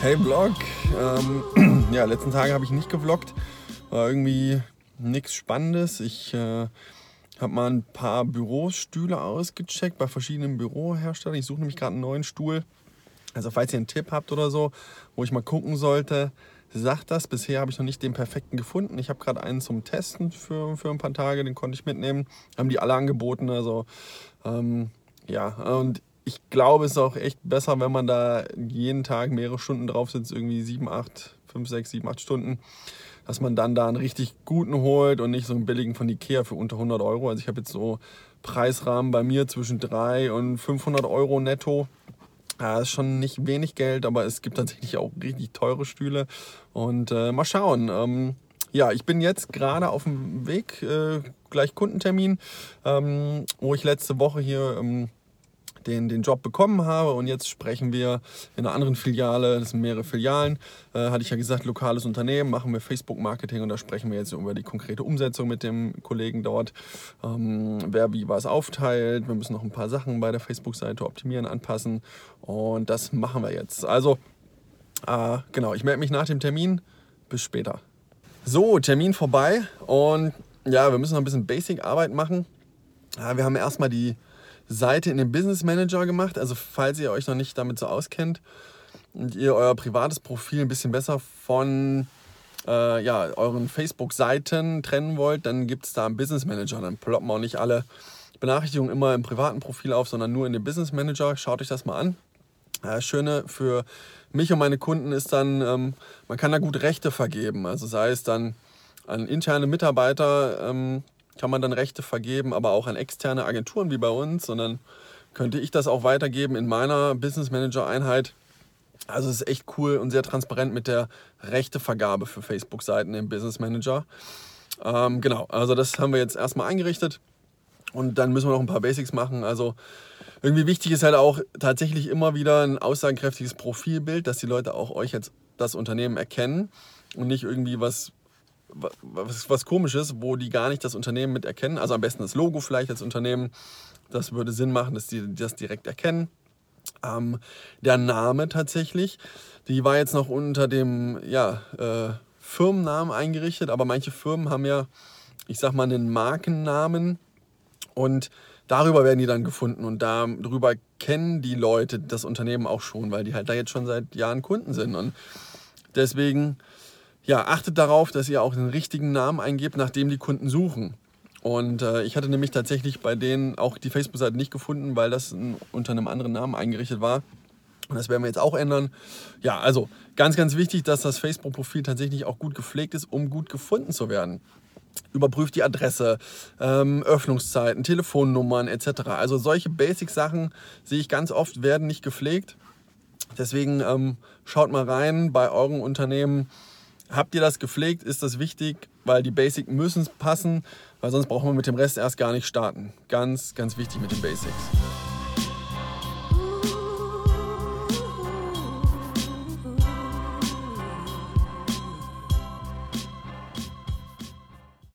Hey Vlog. Ähm, ja, letzten Tage habe ich nicht gevloggt. War irgendwie nichts Spannendes. Ich äh, habe mal ein paar Bürostühle ausgecheckt bei verschiedenen Büroherstellern. Ich suche nämlich gerade einen neuen Stuhl. Also falls ihr einen Tipp habt oder so, wo ich mal gucken sollte, sagt das. Bisher habe ich noch nicht den perfekten gefunden. Ich habe gerade einen zum Testen für, für ein paar Tage, den konnte ich mitnehmen. Haben die alle angeboten. Also ähm, ja, und ich glaube, es ist auch echt besser, wenn man da jeden Tag mehrere Stunden drauf sitzt, irgendwie sieben, acht, fünf, sechs, sieben, acht Stunden, dass man dann da einen richtig guten holt und nicht so einen billigen von Ikea für unter 100 Euro. Also ich habe jetzt so Preisrahmen bei mir zwischen 3 und 500 Euro netto. Ja, ist schon nicht wenig Geld, aber es gibt tatsächlich auch richtig teure Stühle. Und äh, mal schauen. Ähm, ja, ich bin jetzt gerade auf dem Weg, äh, gleich Kundentermin, ähm, wo ich letzte Woche hier ähm, den, den Job bekommen habe und jetzt sprechen wir in einer anderen Filiale, das sind mehrere Filialen, äh, hatte ich ja gesagt, lokales Unternehmen, machen wir Facebook-Marketing und da sprechen wir jetzt über die konkrete Umsetzung mit dem Kollegen dort, ähm, wer wie was aufteilt. Wir müssen noch ein paar Sachen bei der Facebook-Seite optimieren, anpassen und das machen wir jetzt. Also, äh, genau, ich melde mich nach dem Termin. Bis später. So, Termin vorbei und ja, wir müssen noch ein bisschen Basic-Arbeit machen. Ja, wir haben erstmal die Seite in den Business Manager gemacht. Also falls ihr euch noch nicht damit so auskennt und ihr euer privates Profil ein bisschen besser von äh, ja, euren Facebook-Seiten trennen wollt, dann gibt es da einen Business Manager. Dann ploppen auch nicht alle Benachrichtigungen immer im privaten Profil auf, sondern nur in den Business Manager. Schaut euch das mal an. Das Schöne für mich und meine Kunden ist dann, ähm, man kann da gut Rechte vergeben. Also sei es dann an interne Mitarbeiter, ähm, kann man dann Rechte vergeben, aber auch an externe Agenturen wie bei uns, sondern könnte ich das auch weitergeben in meiner Business Manager Einheit. Also es ist echt cool und sehr transparent mit der Rechtevergabe für Facebook-Seiten im Business Manager. Ähm, genau, also das haben wir jetzt erstmal eingerichtet und dann müssen wir noch ein paar Basics machen. Also irgendwie wichtig ist halt auch tatsächlich immer wieder ein aussagekräftiges Profilbild, dass die Leute auch euch als das Unternehmen erkennen und nicht irgendwie was was, was komisches, wo die gar nicht das Unternehmen mit erkennen. Also am besten das Logo vielleicht als Unternehmen. Das würde Sinn machen, dass die das direkt erkennen. Ähm, der Name tatsächlich, die war jetzt noch unter dem ja, äh, Firmennamen eingerichtet, aber manche Firmen haben ja, ich sag mal, einen Markennamen und darüber werden die dann gefunden und darüber kennen die Leute das Unternehmen auch schon, weil die halt da jetzt schon seit Jahren Kunden sind und deswegen ja, achtet darauf, dass ihr auch den richtigen Namen eingebt, nach dem die Kunden suchen. Und äh, ich hatte nämlich tatsächlich bei denen auch die Facebook-Seite nicht gefunden, weil das ein, unter einem anderen Namen eingerichtet war. Und das werden wir jetzt auch ändern. Ja, also ganz, ganz wichtig, dass das Facebook-Profil tatsächlich auch gut gepflegt ist, um gut gefunden zu werden. Überprüft die Adresse, ähm, Öffnungszeiten, Telefonnummern etc. Also solche Basic-Sachen sehe ich ganz oft, werden nicht gepflegt. Deswegen ähm, schaut mal rein bei euren Unternehmen Habt ihr das gepflegt? Ist das wichtig? Weil die Basics müssen passen, weil sonst brauchen wir mit dem Rest erst gar nicht starten. Ganz, ganz wichtig mit den Basics.